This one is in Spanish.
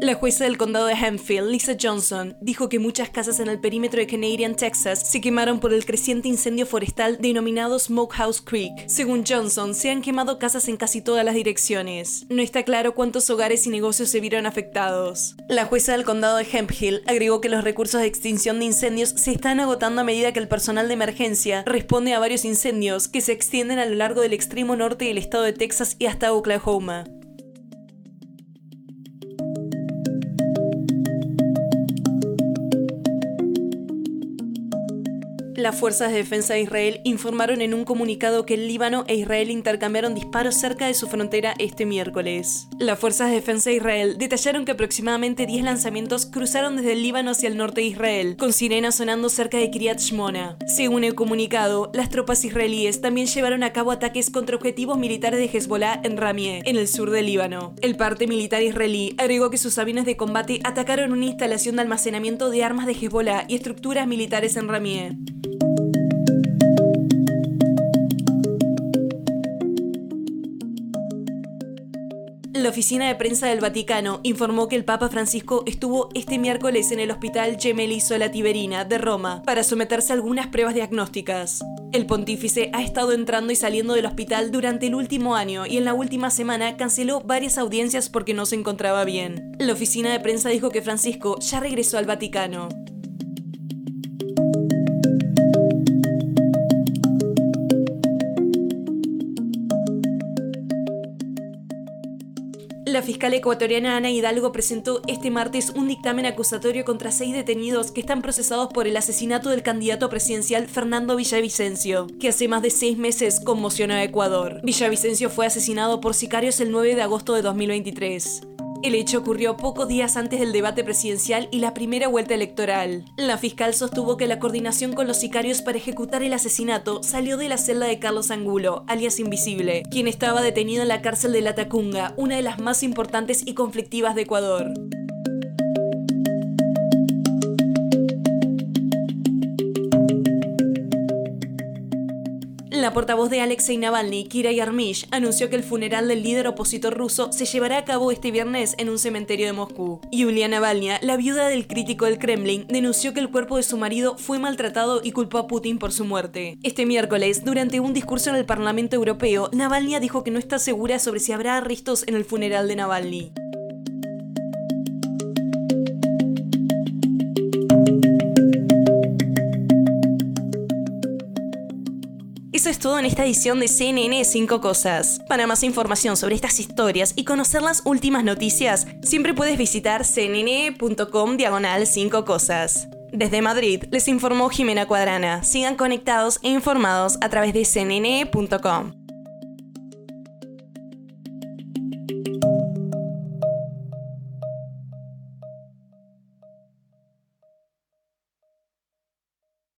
La jueza del condado de Hempfield, Lisa Johnson, dijo que muchas casas en el perímetro de Canadian, Texas, se quemaron por el creciente incendio forestal denominado Smokehouse Creek. Según Johnson, se han quemado casas en casi todas las direcciones. No está claro cuántos hogares y negocios se vieron afectados. La jueza del condado de Hemphill agregó que los recursos de extinción de incendios se están agotando a medida que el personal de emergencia responde a varios incendios que se extienden a lo largo del extremo norte del estado de Texas y hasta Oklahoma. Las fuerzas de defensa de Israel informaron en un comunicado que el Líbano e Israel intercambiaron disparos cerca de su frontera este miércoles. Las fuerzas de defensa de Israel detallaron que aproximadamente 10 lanzamientos cruzaron desde el Líbano hacia el norte de Israel, con sirenas sonando cerca de Kiryat Shmona. Según el comunicado, las tropas israelíes también llevaron a cabo ataques contra objetivos militares de Hezbollah en Ramie, en el sur del Líbano. El parte militar israelí agregó que sus aviones de combate atacaron una instalación de almacenamiento de armas de Hezbollah y estructuras militares en Ramie. La oficina de prensa del Vaticano informó que el Papa Francisco estuvo este miércoles en el Hospital Gemelli Sola Tiberina de Roma para someterse a algunas pruebas diagnósticas. El pontífice ha estado entrando y saliendo del hospital durante el último año y en la última semana canceló varias audiencias porque no se encontraba bien. La oficina de prensa dijo que Francisco ya regresó al Vaticano. La fiscal ecuatoriana Ana Hidalgo presentó este martes un dictamen acusatorio contra seis detenidos que están procesados por el asesinato del candidato presidencial Fernando Villavicencio, que hace más de seis meses conmocionó a Ecuador. Villavicencio fue asesinado por sicarios el 9 de agosto de 2023. El hecho ocurrió pocos días antes del debate presidencial y la primera vuelta electoral. La fiscal sostuvo que la coordinación con los sicarios para ejecutar el asesinato salió de la celda de Carlos Angulo, alias Invisible, quien estaba detenido en la cárcel de La Tacunga, una de las más importantes y conflictivas de Ecuador. La portavoz de Alexei Navalny, Kira Yarmish, anunció que el funeral del líder opositor ruso se llevará a cabo este viernes en un cementerio de Moscú. Yulia Navalny, la viuda del crítico del Kremlin, denunció que el cuerpo de su marido fue maltratado y culpó a Putin por su muerte. Este miércoles, durante un discurso en el Parlamento Europeo, Navalny dijo que no está segura sobre si habrá arrestos en el funeral de Navalny. Es todo en esta edición de CNN 5 Cosas. Para más información sobre estas historias y conocer las últimas noticias, siempre puedes visitar cnn.com diagonal 5 Cosas. Desde Madrid les informó Jimena Cuadrana. Sigan conectados e informados a través de cnn.com.